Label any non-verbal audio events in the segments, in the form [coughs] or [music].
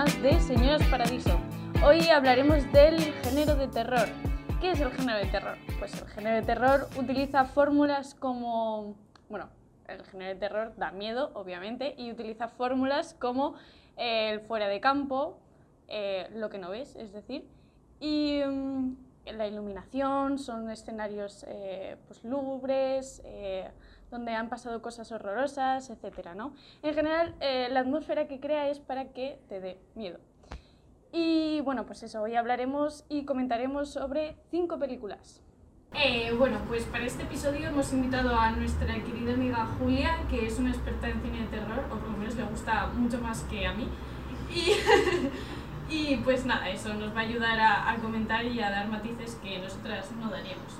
de Señoras Paradiso. Hoy hablaremos del género de terror. ¿Qué es el género de terror? Pues el género de terror utiliza fórmulas como... Bueno, el género de terror da miedo, obviamente, y utiliza fórmulas como el fuera de campo, eh, lo que no ves, es decir, y mm, la iluminación, son escenarios eh, pues, lúgubres, eh, donde han pasado cosas horrorosas, etc. ¿no? En general, eh, la atmósfera que crea es para que te dé miedo. Y bueno, pues eso, hoy hablaremos y comentaremos sobre cinco películas. Eh, bueno, pues para este episodio hemos invitado a nuestra querida amiga Julia, que es una experta en cine de terror, o por lo menos le gusta mucho más que a mí. Y, [laughs] y pues nada, eso nos va a ayudar a, a comentar y a dar matices que nosotras no daríamos.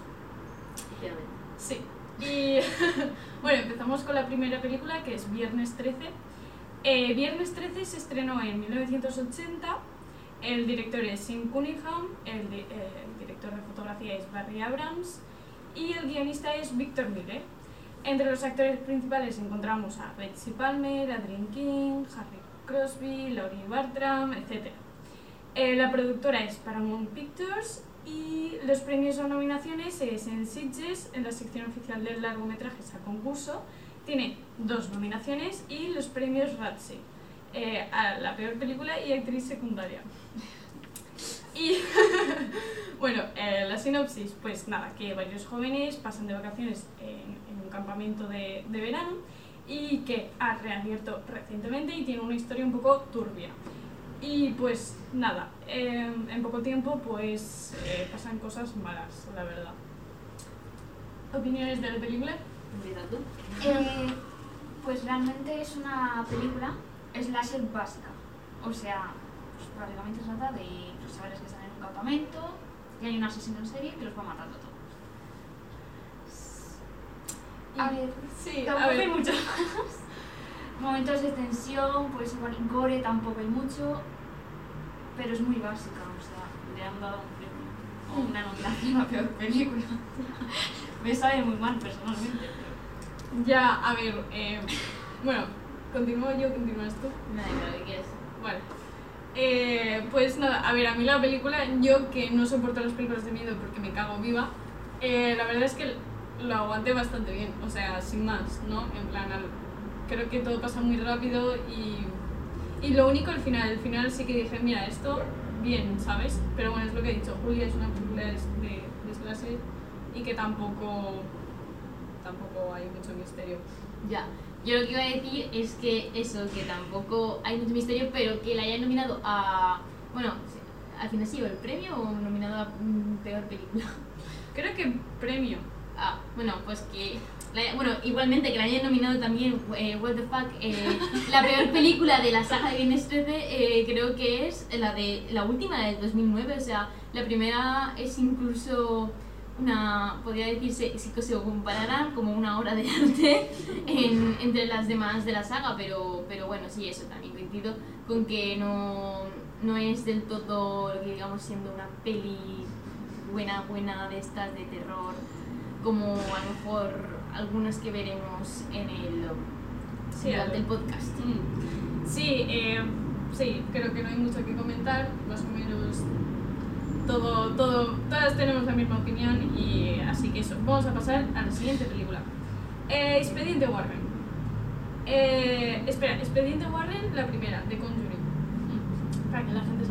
Sí. Y [laughs] bueno, empezamos con la primera película que es Viernes 13. Eh, Viernes 13 se estrenó en 1980. El director es Sim Cunningham, eh, el director de fotografía es Barry Abrams y el guionista es Victor Miller. Entre los actores principales encontramos a Betsy Palmer, Adrienne King, Harry Crosby, Laurie Bartram, etc. Eh, la productora es Paramount Pictures y los premios o nominaciones es en Sitges, en la sección oficial de largometrajes a concurso. Tiene dos nominaciones y los premios Razzie eh, a la peor película y actriz secundaria. [laughs] Y [laughs] bueno, eh, la sinopsis, pues nada, que varios jóvenes pasan de vacaciones en, un campamento de verano y que ha reabierto recientemente y tiene una historia un poco turbia. Y pues nada, eh, en poco tiempo pues eh, pasan cosas malas, la verdad. ¿Opiniones de la película? Eh, pues realmente es una película slasher básica. O sea, pues prácticamente trata de los chavales que están en un campamento y hay un asesino en serie que los va matando a todos. A ver, Sí, a tampoco hay mucho más. Momentos de tensión, pues igual gore tampoco hay mucho, pero es muy básica, o sea, le han dado un premio o una nominación a peor película. [laughs] Me sabe muy mal personalmente, pero... Ya, a ver, eh, bueno, continúo yo, continúas tú. Nada, pero ¿qué quieres? Vale. Eh, pues nada, a ver, a mí la película, yo que no soporto las películas de miedo porque me cago viva, eh, la verdad es que lo aguanté bastante bien, o sea, sin más, ¿no? En plan, al- creo que todo pasa muy rápido y, y lo único al final, al final sí que dije, mira, esto bien, ¿sabes? Pero bueno, es lo que he dicho, Julia es una película de, de, de slasher y que tampoco, tampoco hay mucho misterio. Ya. Yo lo que iba a decir es que eso, que tampoco hay mucho misterio, pero que la hayan nominado a. Bueno, al final sí, el premio o nominado a mm, peor película. Creo que premio. Ah, bueno, pues que. bueno, igualmente que la hayan nominado también, eh, What the fuck, eh, la peor película de la saga de Viernes 13, eh, creo que es la de la última, la del 2009. O sea, la primera es incluso una. podría decirse, si se compararán como una obra de arte en- entre las demás de la saga, pero, pero bueno, sí, eso también coincido con que no, no es del todo lo que digamos siendo una peli buena, buena de estas de terror como a lo mejor algunas que veremos en el Sí, durante a el ver. podcast. Mm. Sí, eh, sí, creo que no hay mucho que comentar, más o menos todo, todo, todas tenemos la misma opinión y así que eso, vamos a pasar a la siguiente película. Eh, Expediente Warren. Eh, espera, Expediente Warren, la primera, de Conjuring, Mm, para que la gente.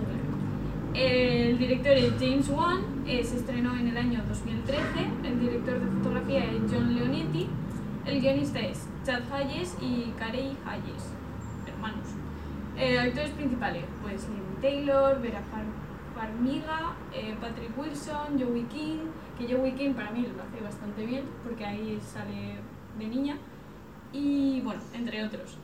El director es James Wan, eh, se estrenó en el año 2013, el director de fotografía es John Leonetti, el guionista es Chad Hayes y Carey Hayes, hermanos. Eh, actores principales, pues Taylor, Vera Far- Farmiga, eh, Patrick Wilson, Joey King, que Joey King para mí lo hace bastante bien porque ahí sale de niña, y bueno, entre otros.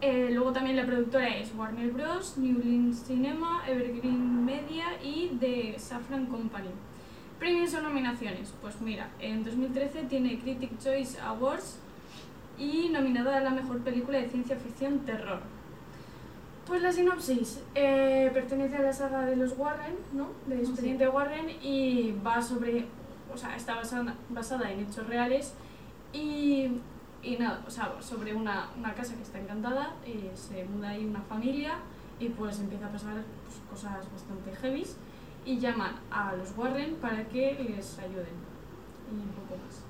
Eh, luego también la productora es Warner Bros., New Line Cinema, Evergreen Media y The Safran Company. Premios o nominaciones. Pues mira, en 2013 tiene Critic Choice Awards y nominada a la mejor película de ciencia ficción terror. Pues la sinopsis eh, pertenece a la saga de los Warren, ¿no? De Expediente Warren y va sobre, o sea, está basada, basada en hechos reales y, y nada, o sea, sobre una, una casa que está encantada, eh, se muda ahí una familia y pues empieza a pasar pues, cosas bastante heavies y llaman a los Warren para que les ayuden y un poco más.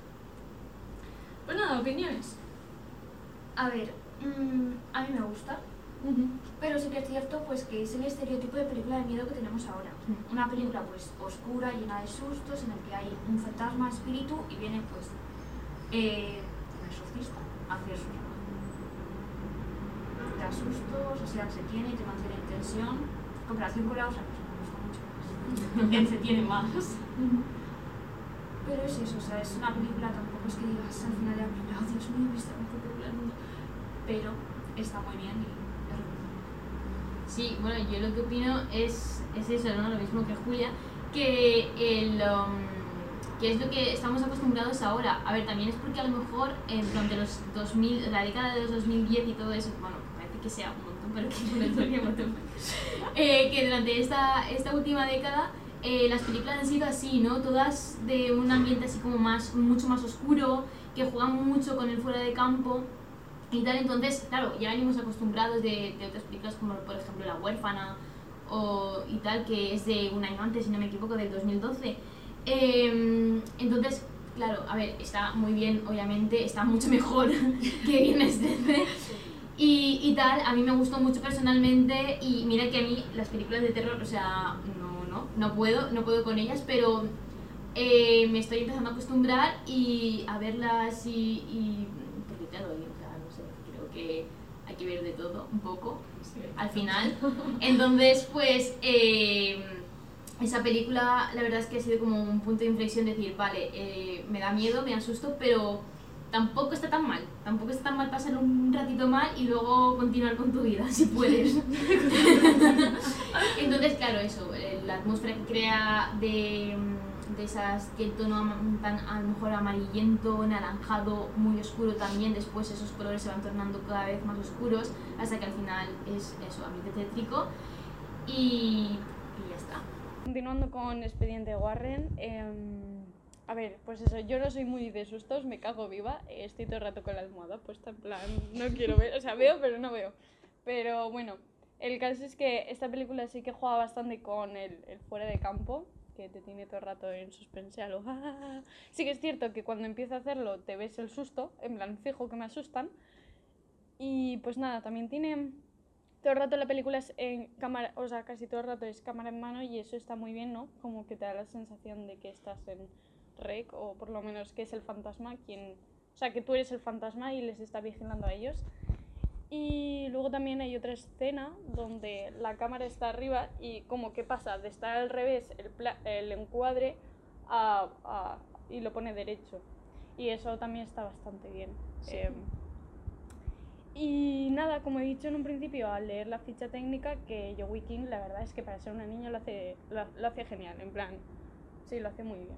Pues nada, opiniones. A ver, mm, a mí me gusta, pero sí que es cierto pues que es el estereotipo de película de miedo que tenemos ahora. Una película pues oscura, llena de sustos, en el que hay un fantasma, espíritu y viene pues eh, un exorcista a hacer su trabajo. Te da sustos, o sea, se tiene y te mantiene en tensión. En comparación con la otra, pues me gusta mucho más. [laughs] Se tiene más. Pero es eso, o sea, es una película, tampoco es que digas al final de la película, oh Dios mío, he visto la mejor película del mundo. Pero está muy bien y. Sí, bueno, yo lo que opino es, es eso, ¿no? Lo mismo que Julia, que el... um, que es lo que estamos acostumbrados ahora. A ver, también es porque a lo mejor eh, durante los 2000, la década de los 2010 y todo eso, bueno, parece que sea un montón, pero que el todavía un montón. Eh, que durante esta, esta última década eh, las películas han sido así, ¿no? Todas de un ambiente así como más, mucho más oscuro, que juegan mucho con el fuera de campo y tal. Entonces, claro, ya venimos acostumbrados de, de otras películas como por ejemplo La huérfana o, y tal, que es de un año antes, si no me equivoco, del 2012. Eh, entonces, claro, a ver, está muy bien, obviamente, está mucho mejor [laughs] que Viernes 13 y, y tal. A mí me gustó mucho personalmente y mira que a mí las películas de terror, o sea, no, no, no puedo, no puedo con ellas, pero eh, me estoy empezando a acostumbrar y a verlas y, y porque claro, y, o sea, no sé, creo que hay que ver de todo un poco al final. [laughs] Entonces, pues eh, esa película la verdad es que ha sido como un punto de inflexión, decir, vale, eh, me da miedo, me asusto, pero tampoco está tan mal. Tampoco está tan mal pasar un ratito mal y luego continuar con tu vida, [laughs] si puedes. [laughs] Entonces, claro, eso, eh, la atmósfera que crea de, mm, de esas, que el tono tan a lo mejor amarillento, naranjado, muy oscuro también, después esos colores se van tornando cada vez más oscuros hasta que al final es eso, ambiente tétrico y. Continuando con Expediente Warren, em, a ver, pues eso, yo no soy muy de sustos, me cago viva, eh, estoy todo el rato con la almohada puesta, en plan, no quiero ver, o sea, veo pero no veo. Pero bueno, el caso es que esta película sí que juega bastante con el, el fuera de campo, que te tiene todo el rato en suspense a lo... "Ah". Sí que es cierto que cuando empieza a hacerlo te ves el susto, en plan, fijo que me asustan. Y pues nada, también tiene todo el rato la película es en cámara, o sea, casi todo el rato es cámara en mano y eso está muy bien, ¿no? Como que te da la sensación de que estás en rec o por lo menos que es el fantasma quien, o sea, que tú eres el fantasma y les está vigilando a ellos. Y luego también hay otra escena donde la cámara está arriba y como que pasa de estar al revés el, pla- el encuadre a, a- y lo pone derecho. Y eso también está bastante bien. Em, y nada, como he dicho en un principio, al leer la ficha técnica, que Joey King, la verdad es que para ser una niña lo hace, lo, lo hace genial, en plan, sí, lo hace muy bien.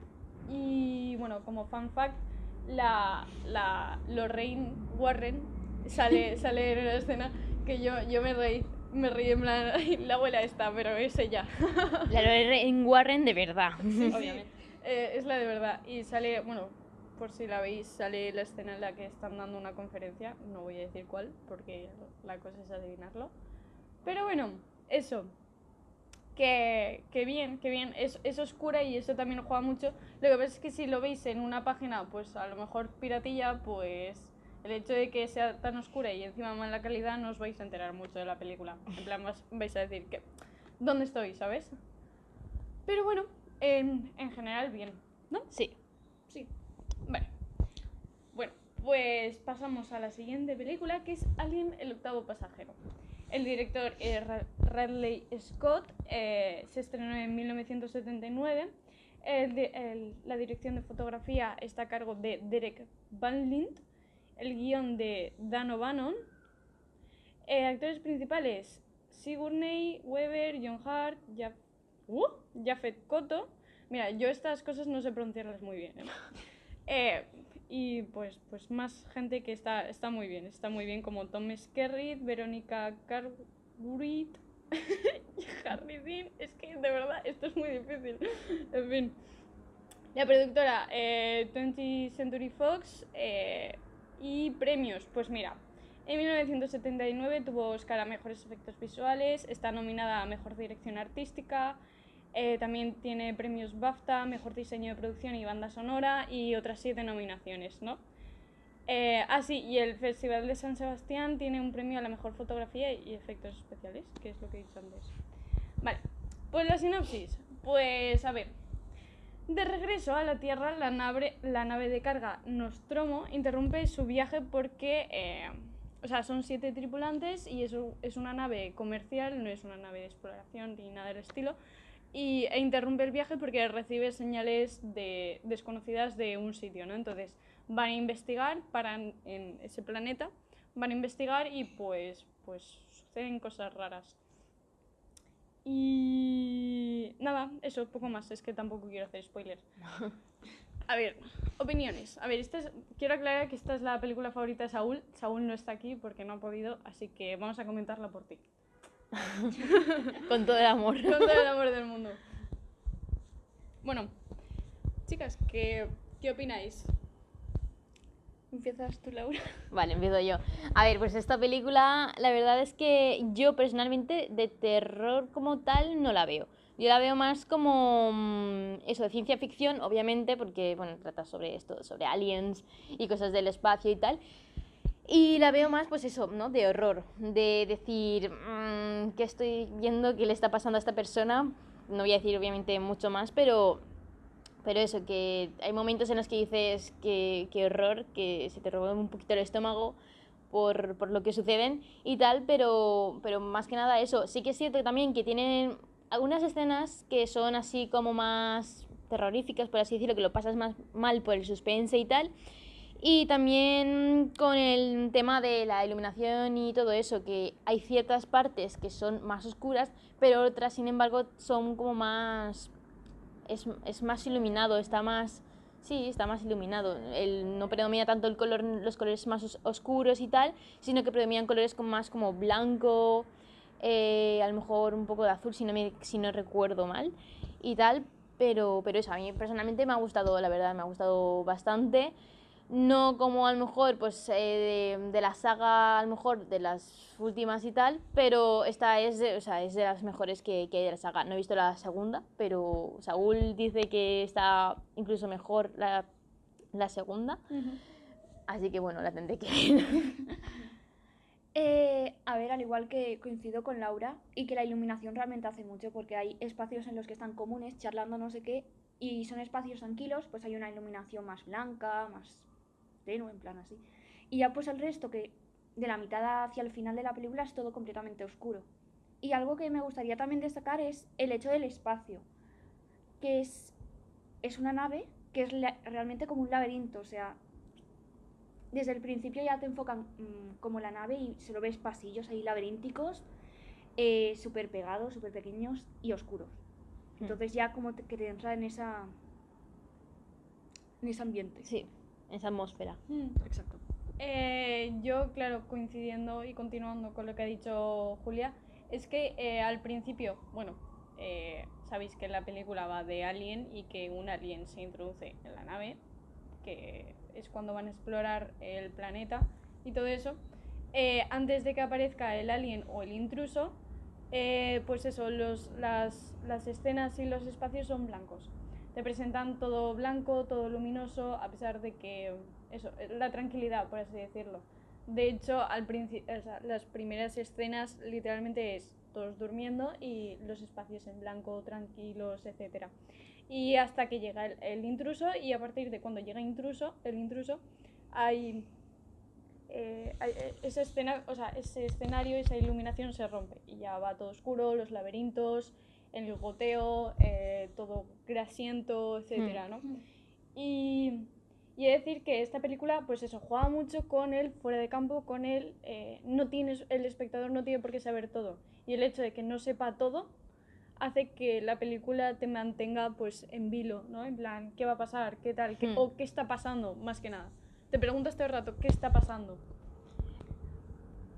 Y bueno, como fun fact, la, la Lorraine Warren sale, [laughs] sale en una escena que yo, yo me reí, me reí en plan, [laughs] "Ay, la abuela está, pero es ella. La en Warren de verdad. [laughs] obviamente. Eh, es la de verdad. Y sale, bueno, por si la veis, sale la escena en la que están dando una conferencia. No voy a decir cuál, porque la cosa es adivinarlo. Pero bueno, eso. Que, que bien, que bien. Es, es oscura y eso también juega mucho. Lo que pasa es que si lo veis en una página, pues a lo mejor piratilla, pues el hecho de que sea tan oscura y encima mala calidad, no os vais a enterar mucho de la película. En plan, vas- vais a decir que, ¿dónde estoy? ¿Sabes? Pero bueno, en, en general bien, ¿no? Sí. Vale. Bueno, pues pasamos a la siguiente película, que es Alien, el octavo pasajero. El director es Ra- Radley Scott, eh, se estrenó en 1979. El de- el- la dirección de fotografía está a cargo de Derek Van Lint, el guion de Dan O'Bannon. Eh, actores principales, Sigourney Weaver, John Hart, Jaf uh, Koto. Mira, yo estas cosas no sé pronunciarlas muy bien. ¿Eh? Y pues, pues más gente que está, está muy bien. Está muy bien como Tom Skerritt, Verónica Carburit, [laughs] Harry Dean. Es que de verdad esto es muy difícil. En fin. La productora eh, 20th Century Fox eh, y premios. Pues mira, En 1979 tuvo Oscar a Mejores Efectos Visuales, está nominada a Mejor Dirección Artística, eh, también tiene premios BAFTA, Mejor Diseño de Producción y Banda Sonora y otras siete nominaciones, ¿no? Eh, ah, sí, y el Festival de San Sebastián tiene un premio a la Mejor Fotografía y Efectos Especiales, que es lo que he dicho antes. Vale, pues la sinopsis. Pues a ver, de regreso a la Tierra, la nave, la nave de carga Nostromo interrumpe su viaje porque, eh, o sea, son siete tripulantes y eso es una nave comercial, no es una nave de exploración ni nada del estilo, y, e interrumpe el viaje porque recibe señales de, desconocidas de un sitio, ¿no? Entonces van a investigar, paran en ese planeta, van a investigar y pues, pues suceden cosas raras. Y nada, eso, poco más, es que tampoco quiero hacer spoiler. [laughs] A ver, opiniones. A ver, esta es- quiero aclarar que esta es la película favorita de Saúl. Saúl no está aquí porque no ha podido, así que vamos a comentarla por ti. [laughs] Con todo el amor. Con todo el amor del mundo. Bueno, chicas, ¿qué, qué opináis? ¿Empiezas tú, Laura? Vale, empiezo yo. A ver, pues esta película, la verdad es que yo personalmente de terror como tal no la veo. Yo la veo más como mm, eso, de ciencia ficción, obviamente, porque bueno, trata sobre esto, sobre aliens y cosas del espacio y tal. Y la veo más, pues eso, ¿no? De horror, de decir, mm, ¿qué estoy viendo? ¿Qué le está pasando a esta persona? No voy a decir obviamente mucho más, pero pero eso, que hay momentos en los que dices que, que horror, que se te roba un poquito el estómago por, por lo que suceden y tal, pero, pero más que nada eso. Sí que es cierto también que tienen algunas escenas que son así como más terroríficas, por así decirlo, que lo pasas más mal por el suspense y tal. Y también con el tema de la iluminación y todo eso, que hay ciertas partes que son más oscuras, pero otras, sin embargo, son como más es, es más iluminado, está más... Sí, está más iluminado. El, no predomina tanto el color, los colores más os- oscuros y tal, sino que predominan colores como más como blanco, eh, a lo mejor un poco de azul, si no, me, si no recuerdo mal, y tal. Pero, pero eso, a mí personalmente me ha gustado, la verdad, me ha gustado bastante. No como a lo mejor, pues, eh, de, de la saga, a lo mejor de las últimas y tal, pero esta es de, o sea, es de las mejores que, que hay de la saga. No he visto la segunda, pero Saúl dice que está incluso mejor la, la segunda, así que bueno, la tendré que ver. [laughs] Eh, a ver, al igual que coincido con Laura y que la iluminación realmente hace mucho porque hay espacios en los que están comunes charlando no sé qué y son espacios tranquilos, pues hay una iluminación más blanca, más tenue, en plan así. Y ya pues el resto que de la mitad hacia el final de la película es todo completamente oscuro. Y algo que me gustaría también destacar es el hecho del espacio, que es, es una nave que es la- realmente como un laberinto, o sea, desde el principio ya te enfocan mm, como la nave y solo ves pasillos ahí laberínticos, eh, súper pegados, súper pequeños y oscuros. Hmm. Entonces ya como te- que te entra en esa en ese ambiente. Sí, esa atmósfera. Exacto. Eh, yo, claro, coincidiendo y continuando con lo que ha dicho Julia, es que eh, al principio, bueno, eh, sabéis que la película va de Alien y que un alien se introduce en la nave, que es cuando van a explorar el planeta y todo eso. Eh, antes de que aparezca el alien o el intruso, eh, pues eso, los, las, las escenas y los espacios son blancos. Te presentan todo blanco, todo luminoso, a pesar de que, eso, la tranquilidad, por así decirlo. De hecho, al o sea, las primeras escenas literalmente es todos durmiendo y los espacios en blanco, tranquilos, etc. Y hasta que llega el, intruso y a partir de cuando llega intruso, el intruso, hay, eh, eh, esa escena, o sea, ese escenario, esa iluminación se rompe y ya va todo oscuro, los laberintos, el goteo, eh, todo grasiento, etcétera, ¿no? Y, y he de decir que esta película, pues eso, juega mucho con el fuera de campo, con el eh, no tienes, el espectador no tiene por qué saber todo. Y el hecho de que no sepa todo hace que la película te mantenga pues en vilo, ¿no? En plan, ¿qué va a pasar? ¿Qué tal? ¿Qué, Hmm. O qué está pasando, más que nada. Te preguntas todo el rato, ¿qué está pasando?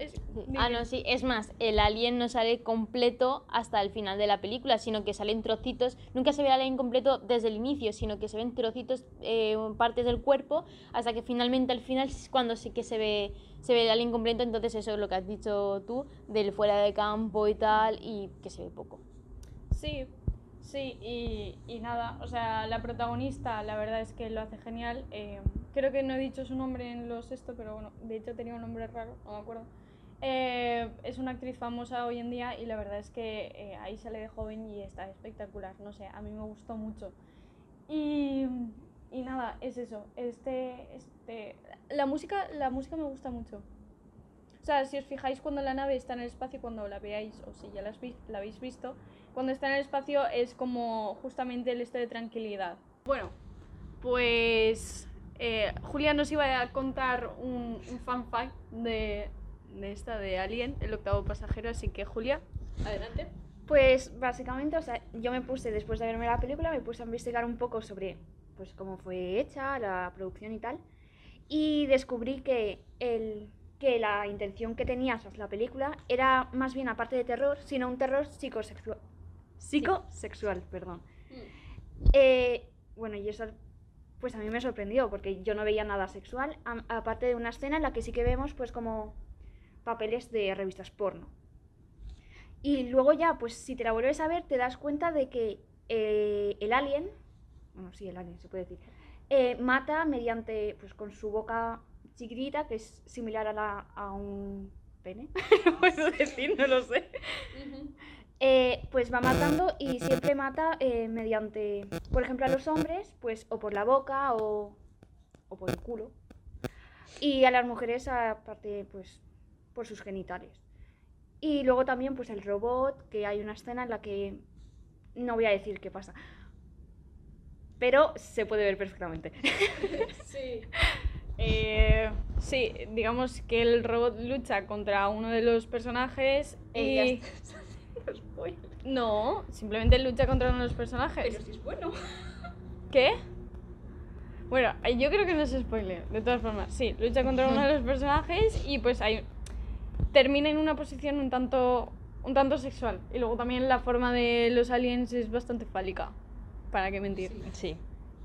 Es-. Ah, no, sí. Es más, el alien no sale completo hasta el final de la película, sino que salen trocitos. Nunca se ve el alien completo desde el inicio, sino que se ven trocitos, eh, partes del cuerpo, hasta que finalmente al final es cuando sí que se ve, se ve el alien completo. Entonces, eso es lo que has dicho tú, del fuera de campo y tal, y que se ve poco. Sí, sí, y, y nada, o sea, la protagonista la verdad es que lo hace genial. eh, creo que no he dicho su nombre en los esto, pero bueno, de hecho tenía un nombre raro, no me acuerdo. Eh, es una actriz famosa hoy en día y la verdad es que eh, ahí sale de joven y está espectacular, no sé, a mí me gustó mucho. Y, y nada, es eso, este, este, la música, la música me gusta mucho. O sea, si os fijáis cuando la nave está en el espacio, cuando la veáis, o si ya la, la habéis visto, cuando está en el espacio es como justamente el estado de tranquilidad. Bueno, pues eh, Julia nos iba a contar un, un de, de esta de Alien, el octavo pasajero, así que Julia, adelante. Pues básicamente, o sea, yo me puse, después de verme la película, me puse a investigar un poco sobre pues cómo fue hecha, la producción y tal. Y descubrí que, el, que la intención que tenía tras la película era más bien, aparte de terror, sino un terror psicosexual. Psicosexual, perdón. Eh, bueno, y eso pues a mí me sorprendió porque yo no veía nada sexual, aparte de una escena en la que sí que vemos pues como papeles de revistas porno. Y luego ya, pues si te la vuelves a ver, te das cuenta de que eh, el alien, bueno, sí, el alien se puede decir, eh, mata mediante, pues con su boca chiquitita, que es similar a, la, a un pene, [laughs] no puedo decir, no lo sé. Eh, pues va matando y siempre mata eh, mediante, por ejemplo, a los hombres, pues o por la boca o, o por el culo. Y a las mujeres, aparte, pues por sus genitales. Y luego también, pues el robot, que hay una escena en la que no voy a decir qué pasa. Pero se puede ver perfectamente. [laughs] Sí. Eh, sí, digamos que el robot lucha contra uno de los personajes Eh, y... [laughs] No, simplemente lucha contra uno de los personajes. si es bueno. [laughs] ¿Qué? Bueno, yo creo que no es spoiler, de todas formas. Sí, lucha contra uno de los personajes y pues hay... termina en una posición un tanto, un tanto sexual. Y luego también la forma de los aliens es bastante fálica. ¿Para qué mentir? Sí.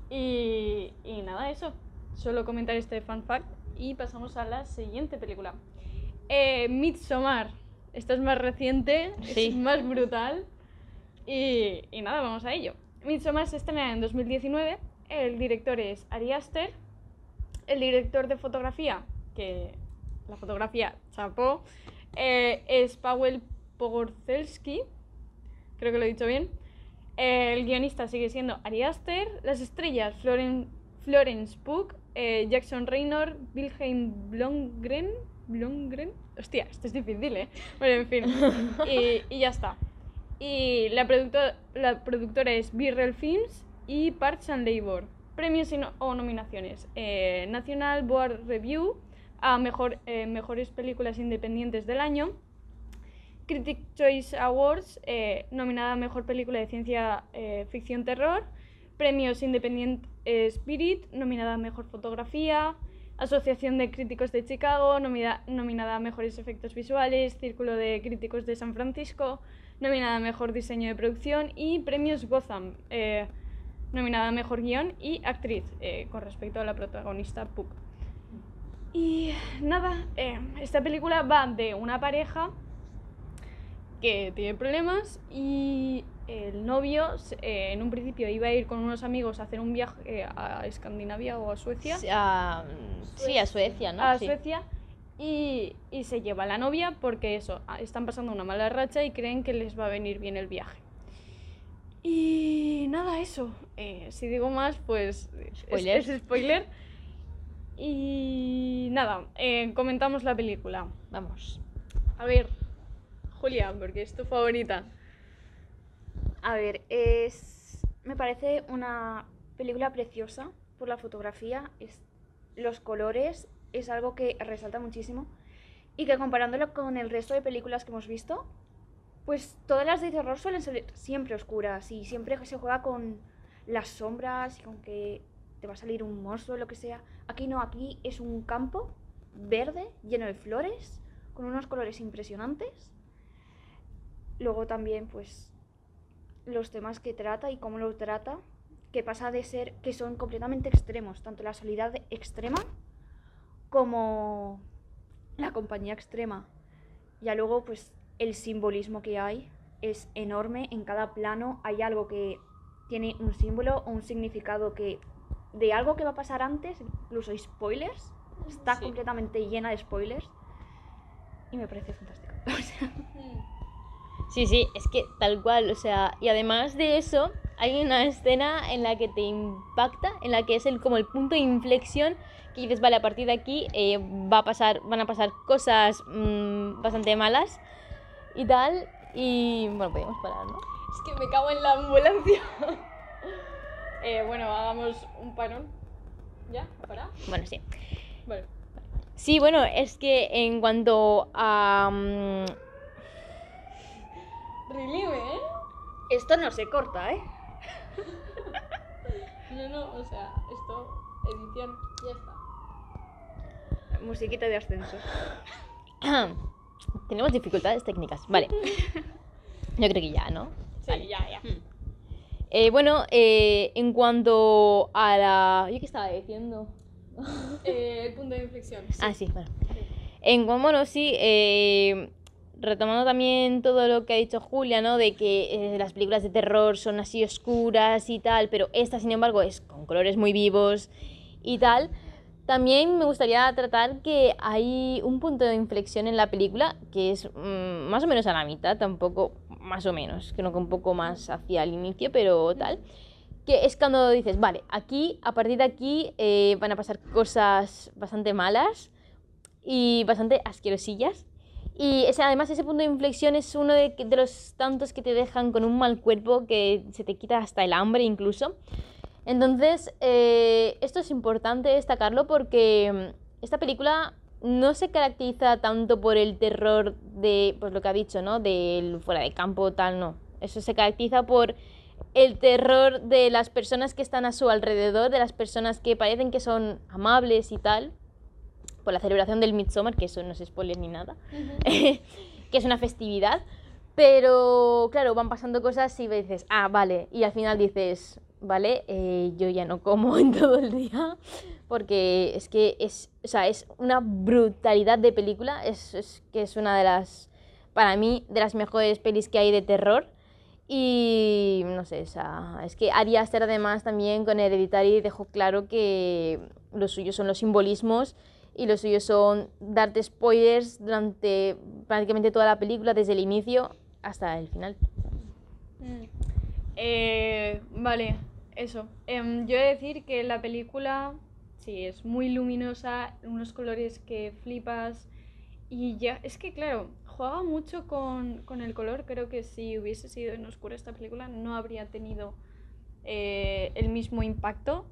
Y, y nada, eso. Solo comentar este fun fact y pasamos a la siguiente película. Eh, Midsommar. Esta es más reciente, Sí. es más brutal. Y, y nada, vamos a ello. Midsommar se estrena en 2019. El director es Ari Aster. El director de fotografía, que la fotografía chapó, eh, es Paweł Pogorzelski. Creo que lo he dicho bien. El guionista sigue siendo Ari Aster. Las estrellas, Floren- Florence Pugh, eh, Jackson Raynor, Wilhelm Blomgren. Blomgren. Hostia, esto es difícil, ¿eh? Bueno, en fin. [laughs] Y, y ya está. Y la, producto- la productora es Birrell Films y Parks and Labor. Premios y no- o nominaciones. Eh, National Board Review a mejor, eh, mejores películas independientes del año. Critic Choice Awards, eh, nominada a Mejor Película de Ciencia eh, Ficción Terror. Premios Independent Spirit, nominada a Mejor Fotografía. Asociación de Críticos de Chicago, nomina- nominada a Mejores Efectos Visuales. Círculo de Críticos de San Francisco, nominada a Mejor Diseño de Producción. Y Premios Gotham, nominada a Mejor Guión y Actriz, con respecto a la protagonista Puck. Y nada, eh, esta película va de una pareja que tiene problemas y el novio eh, en un principio iba a ir con unos amigos a hacer un viaje eh, a Escandinavia o a Suecia. Sí, a, sí, a Suecia, ¿no? a Sí. Suecia y, y se lleva a la novia porque eso, están pasando una mala racha y creen que les va a venir bien el viaje. Y nada, eso. eh, si digo más, pues. Es, spoiler. Y nada, eh, comentamos la película. Vamos. A ver, Julia, porque es tu favorita. A ver, es. Me parece una película preciosa por la fotografía, es... los colores, es algo que resalta muchísimo. Y que comparándolo con el resto de películas que hemos visto, pues todas las de terror suelen ser siempre oscuras y siempre se juega con las sombras y con que te va a salir un monstruo lo que sea. Aquí no, aquí es un campo verde lleno de flores, con unos colores impresionantes. Luego también, pues, los temas que trata y cómo los trata, que pasa de ser que son completamente extremos, tanto la soledad extrema como la compañía extrema. Ya luego, pues, el simbolismo que hay es enorme. En cada plano hay algo que tiene un símbolo o un significado que de algo que va a pasar antes, incluso spoilers. Está Sí. completamente llena de spoilers. Y me parece fantástico. [laughs] O sea, Sí, sí, es que tal cual, o sea, y además de eso, hay una escena en la que te impacta, en la que es el, como el punto de inflexión, que dices, vale, a partir de aquí eh, va a pasar, van a pasar cosas mm, bastante malas y tal, y bueno, podemos parar, ¿no? Es que me cago en la ambulancia. [laughs] Eh, bueno, hagamos un parón. ¿Ya? ¿Para? Bueno, sí. Vale. Sí, bueno, es que en cuanto a... mm, Relieve, ¿eh? esto no se corta, ¿eh? [laughs] No, no, o sea, esto, edición, ya está. Musiquita de ascenso. [coughs] tenemos dificultades técnicas, vale. [laughs] Yo creo que ya, ¿no? Sí, ya, ya. Eh, bueno, eh, en cuanto a la... ¿Yo qué estaba diciendo? [laughs] Eh, el punto de inflexión. sí. Ah, sí, bueno. En, cuan- bueno, sí, eh, retomando también todo lo que ha dicho Julia, ¿no? De que eh, las películas de terror son así oscuras y tal, pero esta, sin embargo, es con colores muy vivos y tal. También me gustaría tratar que hay un punto de inflexión en la película que es mm, más o menos a la mitad, tampoco más o menos, creo que un poco más hacia el inicio, pero tal. Que es cuando dices, vale, aquí, a partir de aquí, eh, van a pasar cosas bastante malas y bastante asquerosillas. Y ese, además ese punto de inflexión es uno de, los tantos que te dejan con un mal cuerpo que se te quita hasta el hambre incluso. Entonces, eh, esto es importante destacarlo porque esta película no se caracteriza tanto por el terror de, pues lo que ha dicho, ¿no? Del fuera de campo, tal, no. Eso se caracteriza por el terror de las personas que están a su alrededor, de las personas que parecen que son amables y tal, por la celebración del Midsommar, que eso no es spoiler ni nada, [laughs] que es una festividad. Pero claro, van pasando cosas y dices, ah, vale, y al final dices, vale, eh, yo ya no como [laughs] en todo el día, porque es que es, o sea, es una brutalidad de película, es, es que es una de las, para mí, de las mejores pelis que hay de terror. Y no sé, o sea, es que Ari Aster además también con Hereditary dejó claro que lo suyo son los simbolismos y lo suyo son darte spoilers durante prácticamente toda la película, desde el inicio hasta el final. Mm. Eh, vale, eso. Em, yo he de decir que la película, sí, es muy luminosa, unos colores que flipas. Y ya, es que claro, juega mucho con, con el color. Creo que si hubiese sido en oscuro esta película no habría tenido eh, el mismo impacto.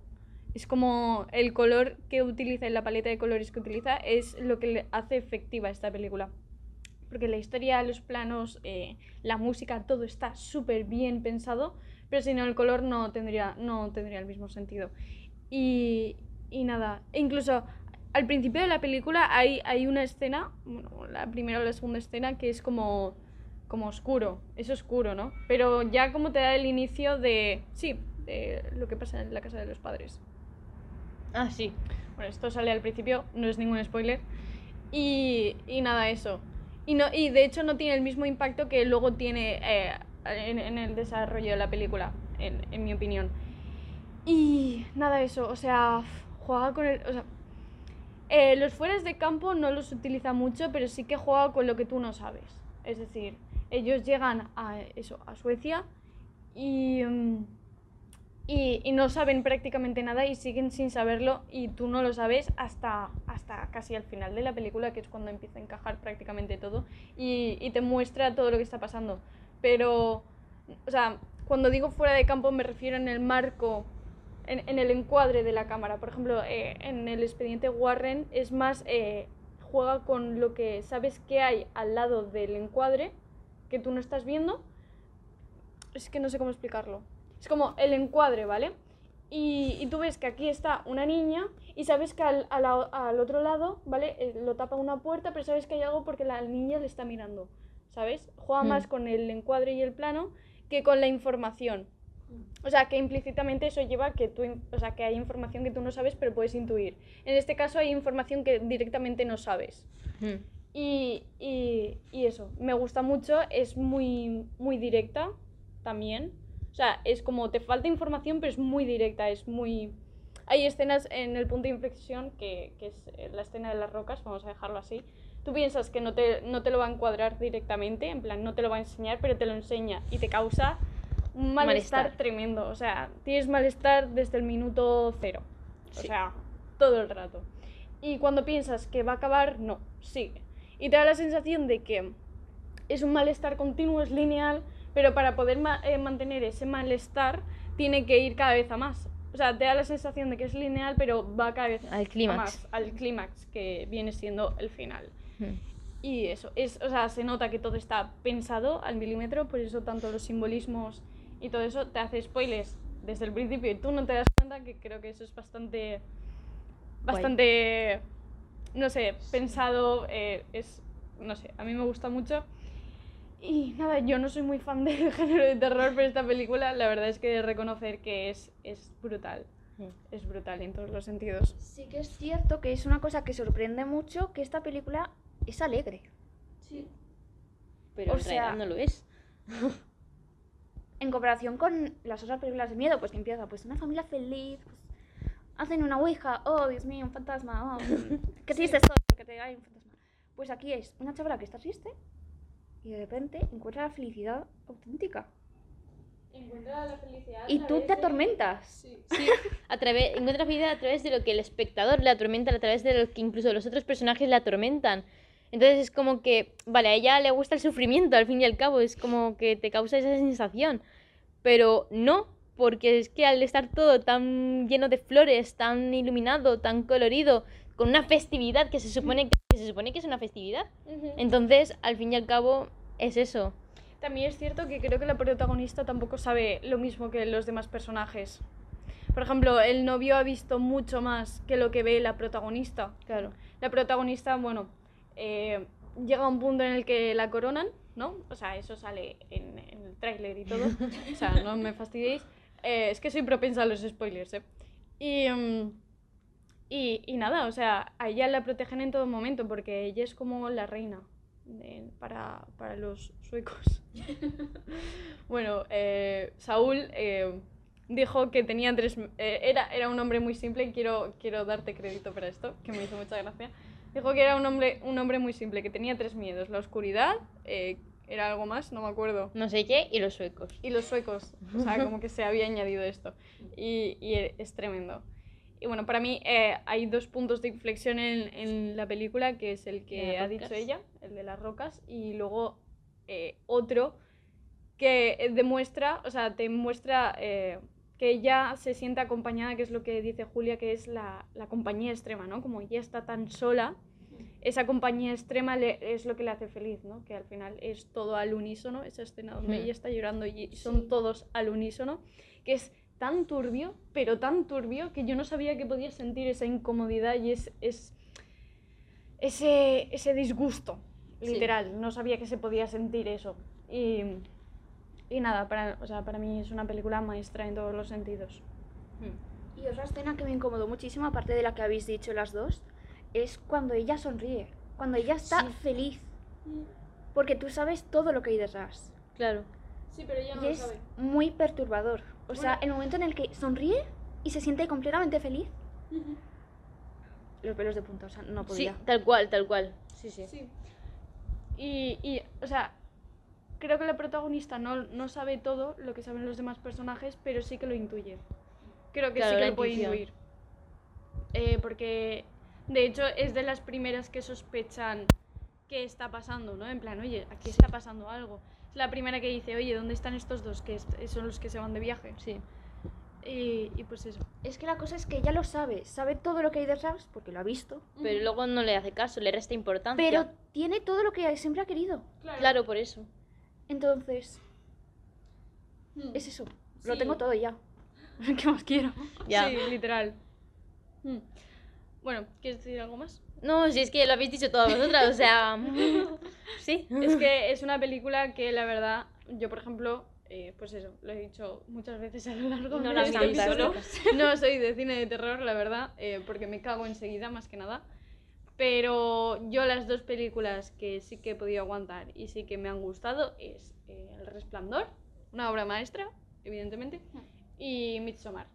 Es como el color que utiliza y la paleta de colores que utiliza es lo que le hace efectiva esta película porque la historia, los planos, eh, la música, todo está súper bien pensado, pero si no el color no tendría, no tendría el mismo sentido. Y, y nada, e incluso al principio de la película hay, hay una escena, bueno, la primera o la segunda escena, que es como, como oscuro, es oscuro, ¿no? Pero ya como te da el inicio de, sí, de lo que pasa en la casa de los padres. Ah, sí. Bueno, esto sale al principio, no es ningún spoiler. Y, y nada, eso. Y, no, y de hecho no tiene el mismo impacto que luego tiene eh, en, en el desarrollo de la película, en, en mi opinión. Y nada, eso, o sea, juega con el... O sea, eh, los fueras de campo no los utiliza mucho, pero sí que juega con lo que tú no sabes. Es decir, ellos llegan a eso, a Suecia y, mm, y, y no saben prácticamente nada y siguen sin saberlo y tú no lo sabes hasta, hasta casi al final de la película, que es cuando empieza a encajar prácticamente todo y, y te muestra todo lo que está pasando. Pero, o sea, cuando digo fuera de campo me refiero en el marco en, en el encuadre de la cámara. Por ejemplo, eh, en el expediente Warren es más, eh, juega con lo que sabes que hay al lado del encuadre que tú no estás viendo. Es que no sé cómo explicarlo. Es como el encuadre, ¿vale? Y, y tú ves que aquí está una niña y sabes que al, a la- al otro lado, ¿vale? Eh, lo tapa una puerta, pero sabes que hay algo porque la niña le está mirando, ¿sabes? Juega Hmm. más con el encuadre y el plano que con la información. O sea, que implícitamente eso lleva a que tú, o sea, que hay información que tú no sabes, pero puedes intuir. En este caso hay información que directamente no sabes. Mm. Y, y- y eso, me gusta mucho, es muy, muy directa también. O sea, es como te falta información, pero es muy directa, es muy... Hay escenas en el punto de inflexión, que, que es la escena de las rocas, vamos a dejarlo así. Tú piensas que no te, no te lo va a encuadrar directamente, en plan, no te lo va a enseñar, pero te lo enseña y te causa un malestar, Malestar. tremendo. O sea, tienes malestar desde el minuto cero. O Sí. sea, todo el rato. Y cuando piensas que va a acabar, no, sigue. Y te da la sensación de que es un malestar continuo, es lineal, pero para poder ma- eh, mantener ese malestar tiene que ir cada vez a más. O sea, te da la sensación de que es lineal, pero va cada vez Al a clímax. más, al clímax, que viene siendo el final. Mm. Y eso, es, o sea, se nota que todo está pensado al milímetro, por eso tanto los simbolismos y todo eso te hace spoilers desde el principio y tú no te das cuenta que creo que eso es bastante, bastante, no sé, pensado, eh, es, no sé, a mí me gusta mucho. Y nada, yo no soy muy fan [laughs] del género de terror, pero esta película la verdad es que he de reconocer que es, es brutal, Mm. es brutal en todos los sentidos. Sí que es cierto que es una cosa que sorprende mucho que esta película es alegre. Pero O en realidad sea- no lo es. [laughs] En comparación con las otras películas de miedo, pues que empieza pues una familia feliz, pues, hacen una ouija, oh Dios mío, un fantasma, oh, qué triste estoy porque te hay un fantasma. Pues aquí es una chavala que está triste y de repente encuentra la felicidad auténtica. Encuentra la felicidad. Y tú te atormentas. Sí. Sí, a través, encuentra vida a través de lo que el espectador le atormenta, a través de lo que incluso los otros personajes le atormentan. Entonces es como que, vale, a ella le gusta el sufrimiento al fin y al cabo, es como que te causa esa sensación. Pero no, porque es que al estar todo tan lleno de flores, tan iluminado, tan colorido, con una festividad que se supone que, que se supone que es una festividad, entonces al fin y al cabo es eso. También es cierto que creo que la protagonista tampoco sabe lo mismo que los demás personajes. Por ejemplo, el novio ha visto mucho más que lo que ve la protagonista. Claro. La protagonista, bueno, eh, llega a un punto en el que la coronan, ¿no? O sea, eso sale en, en el tráiler y todo. [laughs] O sea, no me fastidiéis. Eh, es que soy propensa a los spoilers, ¿eh? Y, mm, y, y nada, o sea, a ella la protegen en todo momento porque ella es como la reina de- para, para los suecos. [laughs] bueno, eh, Saúl eh, dijo que tenía tres... eh, era, era un hombre muy simple y quiero, quiero darte crédito para esto, que me hizo mucha gracia. Dijo que era un hombre, un hombre muy simple, que tenía tres miedos. La oscuridad, eh, era algo más, no me acuerdo. No sé qué, y los suecos. Y los suecos, o sea, como que se había añadido esto. Y, y e- es tremendo. Y bueno, para mí eh, hay dos puntos de inflexión en, en la película, que es el que ha dicho ella, el de las rocas, y luego eh, otro que demuestra, o sea, te muestra eh, que ella se siente acompañada, que es lo que dice Julia, que es la, la compañía extrema, ¿no? Como ella está tan sola, esa compañía extrema le- es lo que le hace feliz, ¿no? Que al final es todo al unísono, esa escena donde Hmm. ella está llorando y son todos al unísono, que es tan turbio, pero tan turbio, que yo no sabía que podía sentir esa incomodidad y es, es ese, ese disgusto, Sí. literal. No sabía que se podía sentir eso. Y, y nada, para, o sea, para mí es una película maestra en todos los sentidos. Y otra escena que me incomodó muchísimo, aparte de la que habéis dicho las dos, es cuando ella sonríe, cuando ella está Sí. feliz. Porque tú sabes todo lo que hay detrás. Claro. Sí, pero ella y es muy perturbador. O sea, el momento en el que sonríe y se siente completamente feliz. Los pelos de punta, o sea, no Sí, podía. tal cual, tal cual. Sí, sí. Sí. Y, y, o sea, creo que la protagonista no, no sabe todo lo que saben los demás personajes, pero sí que lo intuye. Creo que Claro, sí que lo puede intuición. intuir. Eh, porque, de hecho, es de las primeras que sospechan qué está pasando, ¿no? En plan, oye, aquí está pasando algo. Es la primera que dice, oye, ¿dónde están estos dos? Que est- son los que se van de viaje. Sí. Y, y pues eso. Es que la cosa es que ella lo sabe, sabe todo lo que hay detrás, porque lo ha visto. Pero luego no le hace caso, le resta importancia. Pero tiene todo lo que siempre ha querido. Claro, por eso. Entonces, Hmm. es eso. Lo tengo todo ya. [laughs] ¿Qué más quiero? Ya. Sí, literal. Hmm. Bueno, ¿quieres decir algo más? No, si es que lo habéis dicho todas vosotras, o sea. sí. Es que es una película que la verdad, yo por ejemplo, eh, pues eso, lo he dicho muchas veces a lo largo No de las este chicas. No soy de cine de terror, la verdad, eh, porque me cago enseguida más que nada. Pero yo las dos películas que sí que he podido aguantar y sí que me han gustado es eh, El Resplandor, una obra maestra, evidentemente, y Midsommar.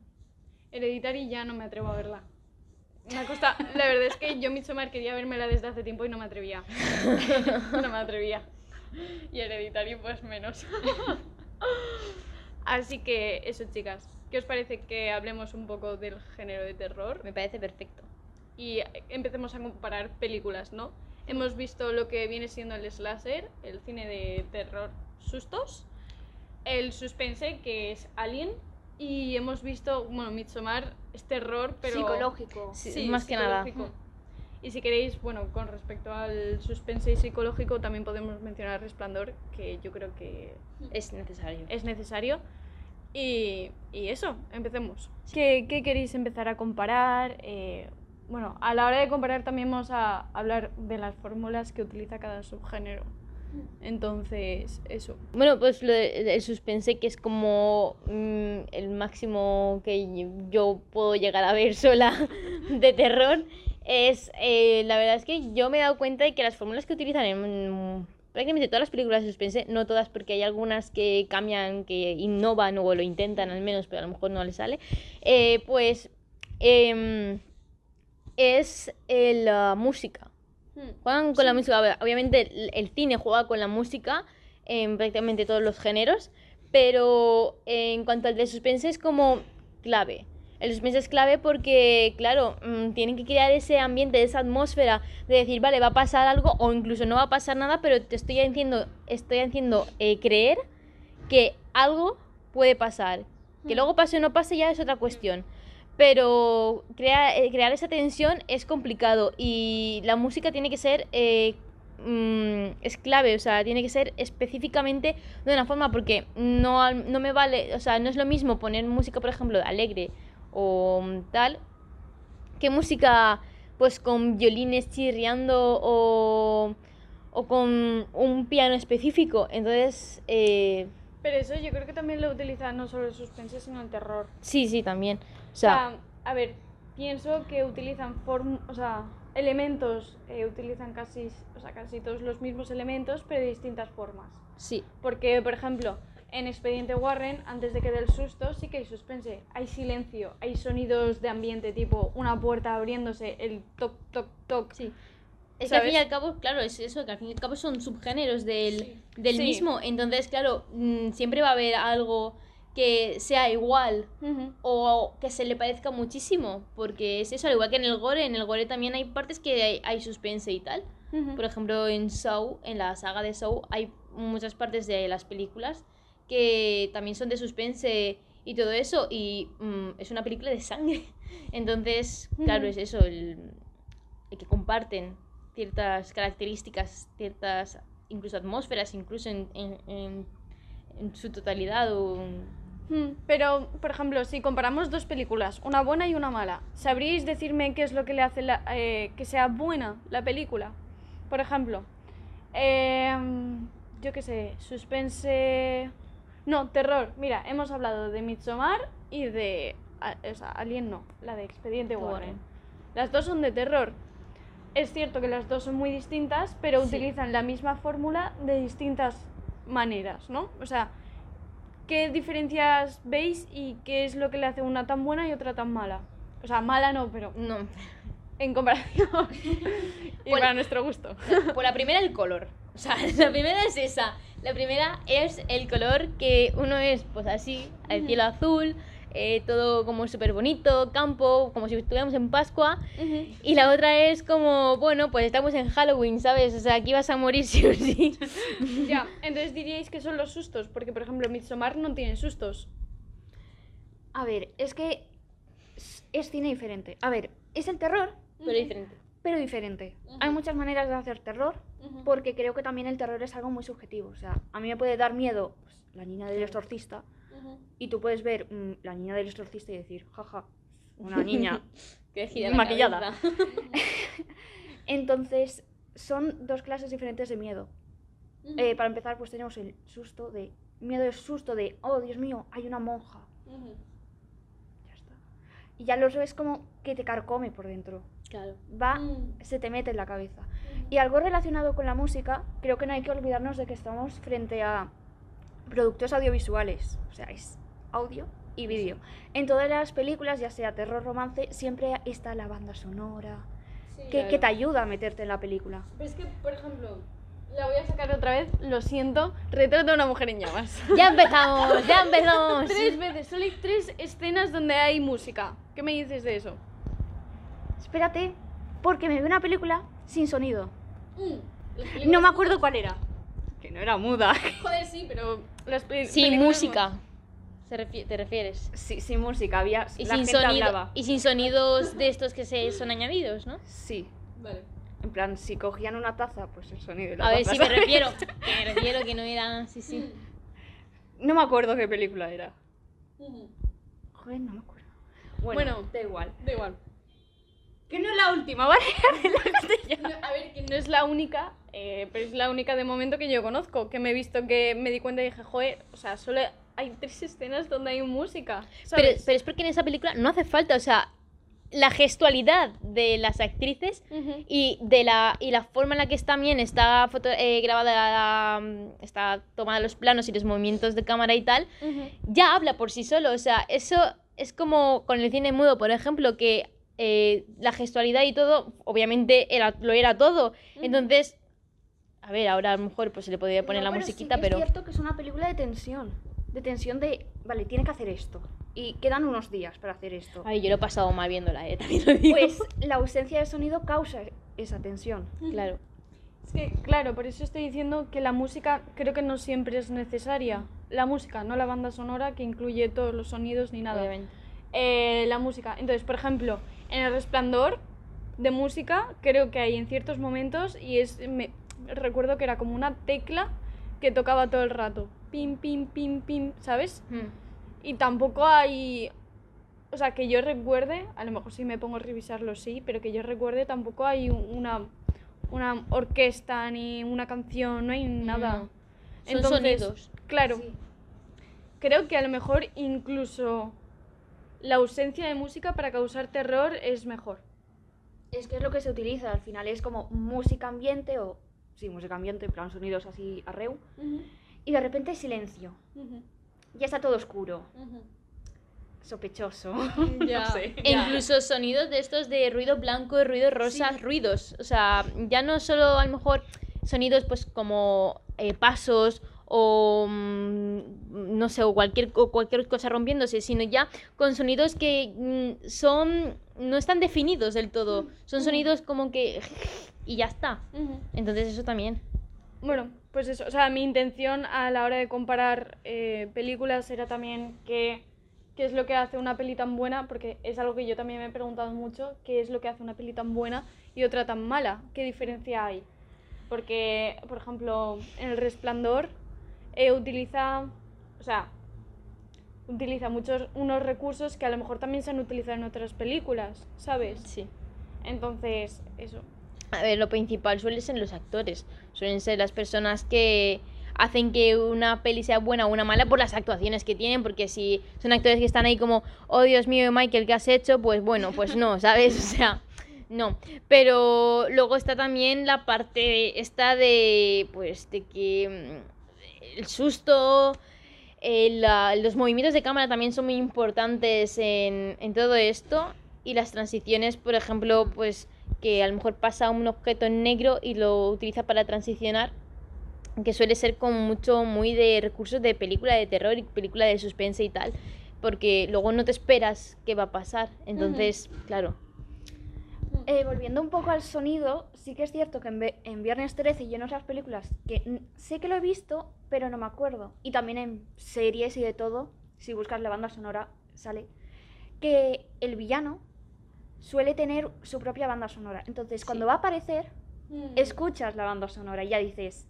Hereditary ya no me atrevo a verla. Me ha costado- la verdad es que yo Midsommar quería vérmela desde hace tiempo y no me atrevía. [laughs] no me atrevía. Y Hereditary pues menos. [laughs] Así que eso chicas, ¿qué os parece que hablemos un poco del género de terror? Me parece perfecto. Y empecemos a comparar películas, ¿no? Hemos visto lo que viene siendo el slasher, el cine de terror sustos, el suspense, que es Alien, y hemos visto, bueno, Midsommar es terror, pero... Psicológico. Sí, más que nada. Y si queréis, bueno, con respecto al suspense y psicológico, también podemos mencionar Resplandor, que yo creo que Es necesario. es necesario. Y, y eso, empecemos. ¿Qué, qué queréis empezar a comparar? Eh, bueno, a la hora de comparar también vamos a hablar de las fórmulas que utiliza cada subgénero. Entonces, eso. Bueno, pues lo de- el suspense, que es como mm, el máximo que yo puedo llegar a ver [laughs] sola de terror, es. eh, la verdad es que yo me he dado cuenta de que las fórmulas que utilizan en prácticamente todas las películas de suspense, no todas, porque hay algunas que cambian, que innovan o lo intentan al menos, pero a lo mejor no les sale, eh, pues. em, es eh, la música. Juegan con la música. Ver, Obviamente el, el cine juega con la música en prácticamente todos los géneros, pero en cuanto al de suspense es como clave. El suspense es clave porque, claro, mm, tienen que crear ese ambiente, esa atmósfera de decir, vale, va a pasar algo o incluso no va a pasar nada, pero te estoy haciendo, estoy haciendo eh, creer que algo puede pasar. Que luego pase o no pase ya es otra cuestión. Pero crea- eh, crear esa tensión es complicado y la música tiene que ser eh, mm, es clave, o sea, tiene que ser específicamente de una forma porque no, no me vale, o sea, no es lo mismo poner música, por ejemplo, de alegre o tal, que música pues con violines chirriando o, o con un piano específico. Entonces, eh, Pero eso yo creo que también lo utiliza no solo el suspense, sino el terror. sí, sí, también. O sea, a ver, pienso que utilizan form o sea, elementos, eh, utilizan casi, o sea, casi todos los mismos elementos, pero de distintas formas. sí. Porque, por ejemplo, en Expediente Warren, antes de que dé el susto, sí que hay suspense, hay silencio, hay sonidos de ambiente, tipo una puerta abriéndose, el toc, toc, toc. Sí. Es que al fin y ¿Sabes? al cabo, claro, es eso, que al fin y al cabo son subgéneros del, del Sí. mismo. Entonces, claro, mm, siempre va a haber algo que sea igual Ujú. o que se le parezca muchísimo. Porque es eso, al igual que en el gore, en el gore también hay partes que hay, hay suspense y tal. Ujú. Por ejemplo, en Saw, en la saga de Saw, hay muchas partes de las películas que también son de suspense y todo eso. Y mm, es una película de sangre. [laughs] Entonces, claro, Ujú. es eso, el, el que comparten ciertas características, ciertas incluso atmósferas, incluso en, en, en- en su totalidad. O, Pero, por ejemplo, si comparamos dos películas, una buena y una mala, ¿sabríais decirme qué es lo que le hace la- eh, que sea buena la película? Por ejemplo, em, yo qué sé, suspense... No, terror. Mira, hemos hablado de Midsommar y de... o sea, Alien no, la de Expediente Warren. Warren. Las dos son de terror. Es cierto que las dos son muy distintas, pero Sí. utilizan la misma fórmula de distintas maneras, ¿no? O sea, ¿qué diferencias veis y qué es lo que le hace una tan buena y otra tan mala? O sea, mala no, pero no, en comparación [laughs] y para nuestro gusto. Por la primera, el color. O sea, [laughs] la primera es esa. La primera es el color que uno es, pues así, el cielo azul, eh, todo como súper bonito, campo, como si estuviéramos en Pascua. Y la otra es como, bueno, pues estamos en Halloween, ¿sabes? O sea, aquí vas a morir [laughs] sí o sí. ya, entonces diríais que son los sustos, porque por ejemplo Midsommar no tiene sustos. A ver, es que es- es cine diferente. A ver, es el terror, Pero diferente. pero diferente. Hay muchas maneras de hacer terror, porque creo que también el terror es algo muy subjetivo. O sea, a mí me puede dar miedo pues, la niña del exorcista, y tú puedes ver mm, la niña del exorcista y decir, jaja, una [laughs] niña. [laughs] Que gira Maquillada. [laughs] Entonces, son dos clases diferentes de miedo. Eh, para empezar, pues tenemos el susto de. Miedo es susto de, oh Dios mío, hay una monja. Ya está. Y ya los ves como que te carcome por dentro. Claro. Va, Mm. se te mete en la cabeza. Y algo relacionado con la música, creo que no hay que olvidarnos de que estamos frente a productos audiovisuales. O sea, es audio y vídeo. En todas las películas, ya sea terror, romance, siempre está la banda sonora, que, que te ayuda a meterte en la película. Pero es que, por ejemplo, la voy a sacar otra vez, lo siento, retrato a una mujer en llamas. [laughs] Ya empezamos, ya [laughs] empezamos. tres veces, solo hay tres escenas donde hay música. ¿Qué me dices de eso? Espérate, porque me vi una película sin sonido. Mm. No me acuerdo cuál era. Que no era muda. [laughs] Joder, sí, pero las pe- Sin películas música. Se refi- ¿Te refieres? Sí, sin música, había. Y la sin, gente sonido, hablaba. y sin sonidos de estos que se son añadidos, ¿no? Sí. Vale. En plan, si cogían una taza, pues el sonido de la A ver, taza, sí me refiero. [laughs] Que me refiero que no era. Sí, sí. No me acuerdo qué película era. Ujú. Joder, no me acuerdo. Bueno, Bueno. da igual. Da igual. Que no es la última, ¿vale? [laughs] No, a ver, que no es la única, eh, pero es la única de momento que yo conozco, que me he visto que me di cuenta y dije, joder, o sea, solo hay tres escenas donde hay música. Pero, ¿sabes? pero es porque en esa película no hace falta, o sea, la gestualidad de las actrices y de la y la forma en la que está también está foto- eh, grabada la- mm, está tomada los planos y los movimientos de cámara y tal ya habla por sí solo o sea eso es como con el cine mudo por ejemplo que eh, la gestualidad y todo obviamente era lo era todo entonces a ver ahora a lo mejor pues se le podría poner No, la pero sí musiquita que pero Es cierto que es una película de tensión. De tensión de, vale, tiene que hacer esto. Y quedan unos días para hacer esto. ay yo lo he pasado mal viéndola eh, también lo digo Pues [laughs] la ausencia de sonido causa esa tensión. claro Es que, claro, por eso estoy diciendo que la música creo que no siempre es necesaria. La música, no la banda sonora que incluye todos los sonidos ni nada. obviamente Eh, la música. Entonces, por ejemplo, en El Resplandor de música creo que hay en ciertos momentos y es me, recuerdo que era como una tecla que tocaba todo el rato. Pim, pim, pim, pim, ¿sabes? Mm. Y tampoco hay... O sea, que yo recuerde, a lo mejor si me pongo a revisarlo sí, pero que yo recuerde tampoco hay un- una, una orquesta ni una canción, no hay nada. No. Son sonidos. Claro, Sí. creo que a lo mejor incluso la ausencia de música para causar terror es mejor. Es que es lo que se utiliza. Al final es como música ambiente o... Sí, música ambiente, en plan sonidos así arreu. Y de repente silencio. Ya está todo oscuro. Sospechoso. [laughs] Ya. [laughs] no sé. E incluso sonidos de estos de ruido blanco, ruido rosa, ruidos. O sea, ya no solo a lo mejor sonidos pues como eh, pasos o mm, no sé, o cualquier, o cualquier cosa rompiéndose, sino ya con sonidos que mm, son no están definidos del todo. Son sonidos como que y ya está. Entonces eso también. Bueno, pues eso, o sea, mi intención a la hora de comparar eh, películas era también que qué es lo que hace una peli tan buena, porque es algo que yo también me he preguntado mucho, qué es lo que hace una peli tan buena y otra tan mala, qué diferencia hay. Porque, por ejemplo, en El Resplandor eh, utiliza, o sea, utiliza muchos unos recursos que a lo mejor también se han utilizado en otras películas, ¿sabes? Sí. Entonces, eso. A ver, lo principal suelen ser los actores. Suelen ser las personas que hacen que una peli sea buena o una mala por las actuaciones que tienen, porque si son actores que están ahí como, oh Dios mío, Michael, ¿qué has hecho? Pues bueno, pues no, [laughs] ¿sabes? O sea, no. Pero luego está también la parte esta de, pues, de que mm, el susto, el, la- los movimientos de cámara también son muy importantes en, en todo esto. Y las transiciones, por ejemplo, pues que a lo mejor pasa un objeto en negro y lo utiliza para transicionar, que suele ser como mucho muy de recursos de película de terror y película de suspense y tal, porque luego no te esperas qué va a pasar. Entonces, claro. Eh, volviendo un poco al sonido, sí que es cierto que en, Viernes 13 y en otras películas que sé que lo he visto, pero no me acuerdo. Y también en series y de todo, si buscas la banda sonora, sale que el villano suele tener su propia banda sonora. Entonces, cuando va a aparecer, escuchas la banda sonora y ya dices,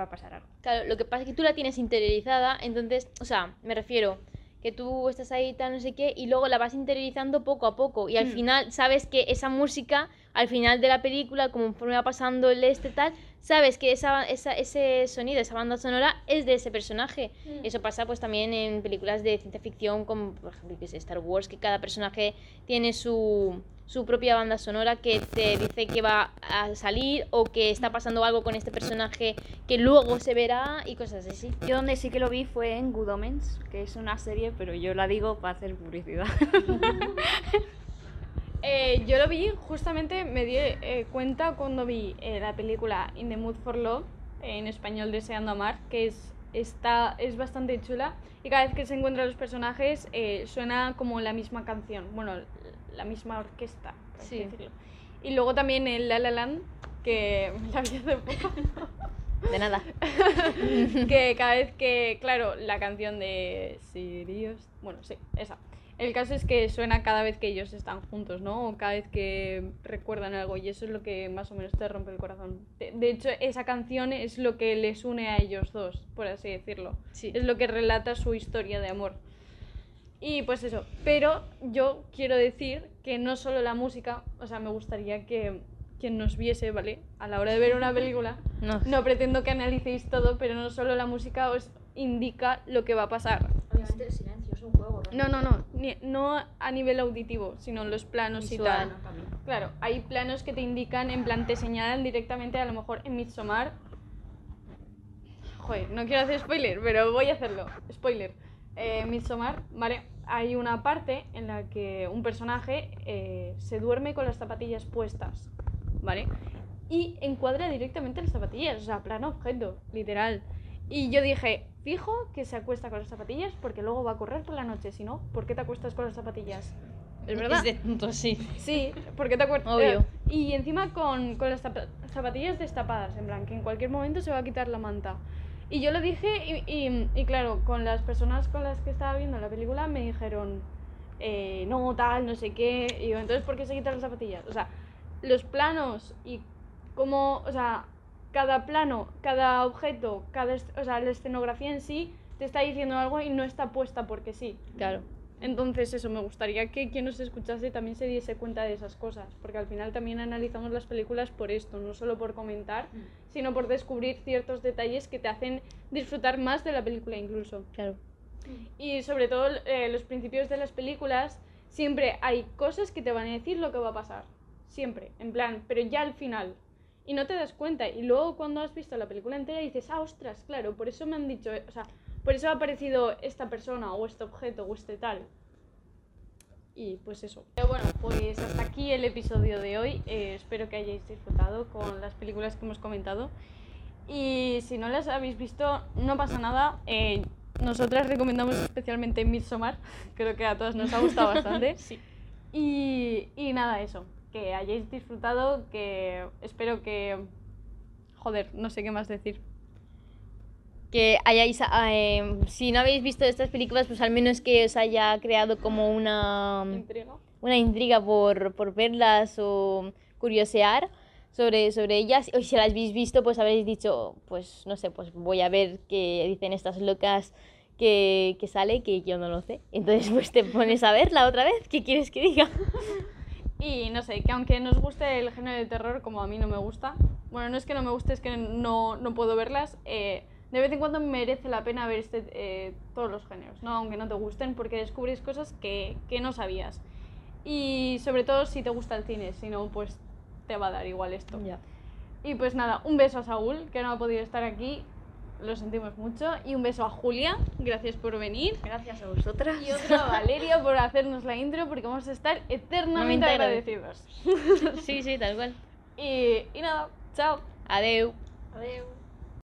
va a pasar algo. Claro, lo que pasa es que tú la tienes interiorizada, entonces, o sea, me refiero que tú estás ahí tal no sé qué y luego la vas interiorizando poco a poco. Y al Hmm. final sabes que esa música al final de la película conforme va pasando el este tal sabes que esa, esa- ese sonido esa banda sonora es de ese personaje. Eso pasa pues también en películas de ciencia ficción como por ejemplo Star Wars que cada personaje tiene su su propia banda sonora que te dice que va a salir o que está pasando algo con este personaje que luego se verá y cosas así. Yo donde sí que lo vi fue en Good Omens, que es una serie, pero yo la digo para hacer publicidad. [laughs] Eh, yo lo vi, justamente me di eh, cuenta cuando vi eh, la película In the Mood for Love, en español Deseando Amar, que es, está, es bastante chula. Y cada vez que se encuentran los personajes eh, suena como la misma canción, bueno, la misma orquesta, por así Sí. decirlo. Y luego también en La La Land, que la vi hace poco. De nada. [laughs] que cada vez que, claro, la canción de Sirius, bueno, sí, esa. El caso es que suena cada vez que ellos están juntos, ¿no? O cada vez que recuerdan algo y eso es lo que más o menos te rompe el corazón. De, de hecho, esa canción es lo que les une a ellos dos, por así decirlo. Sí. Es lo que relata su historia de amor. Y pues eso, pero yo quiero decir que no solo la música, o sea, me gustaría que quien nos viese, ¿vale? A la hora de ver una película, No. no pretendo que analicéis todo, pero no solo la música os indica lo que va a pasar. Obviamente el silencio es un juego. No, no, no, ni- no a nivel auditivo, sino los planos y tal. Claro, hay planos que te indican, en plan, te señalan directamente, a lo mejor en Midsommar. Joder, no quiero hacer spoiler, pero voy a hacerlo. Spoiler. Eh, Midsommar, ¿vale? Hay una parte en la que un personaje eh, se duerme con las zapatillas puestas, ¿vale? Y encuadra directamente las zapatillas, o sea, plano objeto, literal. Y yo dije, fijo que se acuesta con las zapatillas porque luego va a correr por la noche, si no, ¿por qué te acuestas con las zapatillas? ¿Es verdad? Es de tonto, sí. Sí, porque te acuerdas. Obvio. y encima con, con las zapa- zapatillas destapadas, en plan, que en cualquier momento se va a quitar la manta. Y yo lo dije, y, y- claro, con las personas con las que estaba viendo la película me dijeron, eh, no, tal, no sé qué. Y yo, entonces, ¿por qué se quitan las zapatillas? O sea, los planos y cómo, o sea, cada plano, cada objeto, cada, o sea, la escenografía en sí te está diciendo algo y no está puesta porque sí. Claro. Entonces eso, me gustaría que quien nos escuchase también se diese cuenta de esas cosas, porque al final también analizamos las películas por esto, no solo por comentar, sino por descubrir ciertos detalles que te hacen disfrutar más de la película incluso. Claro. Y sobre todo eh, los principios de las películas, siempre hay cosas que te van a decir lo que va a pasar, siempre, en plan, pero ya al final. Y no te das cuenta, y luego cuando has visto la película entera dices, ah, ostras, claro, por eso me han dicho, o sea, por eso ha aparecido esta persona o este objeto o este tal. Y pues eso. Pero bueno, pues hasta aquí el episodio de hoy. Eh, espero que hayáis disfrutado con las películas que hemos comentado. Y si no las habéis visto, no pasa nada. Eh, nosotras recomendamos especialmente Midsommar. [laughs] Creo que a todas nos ha gustado bastante. [laughs] Sí. Y, y nada, eso. Que hayáis disfrutado, que espero que... Joder, no sé qué más decir. Que hayáis, eh, si no habéis visto estas películas, pues al menos que os haya creado como una, Intriga. una intriga por, por verlas o curiosear sobre, sobre ellas. O si las habéis visto, pues habréis dicho, pues no sé, pues voy a ver qué dicen estas locas que, que sale, que yo no lo sé. Entonces pues te pones a verla otra vez, ¿qué quieres que diga? Y no sé, que aunque nos guste el género de terror, como a mí no me gusta, bueno, no es que no me guste, es que no, no puedo verlas, eh, de vez en cuando merece la pena ver este, eh, todos los géneros, ¿no? aunque no te gusten, porque descubres cosas que, que no sabías. Y sobre todo si te gusta el cine, si no, pues te va a dar igual esto. Ya. Y pues nada, un beso a Saúl, que no ha podido estar aquí, lo sentimos mucho, y un beso a Julia, gracias por venir. Gracias a vosotras. Y otro a Valeria por hacernos la intro, porque vamos a estar eternamente entero. agradecidos. Sí, sí, tal cual. Y, y nada, chao. Adeu. Adeu.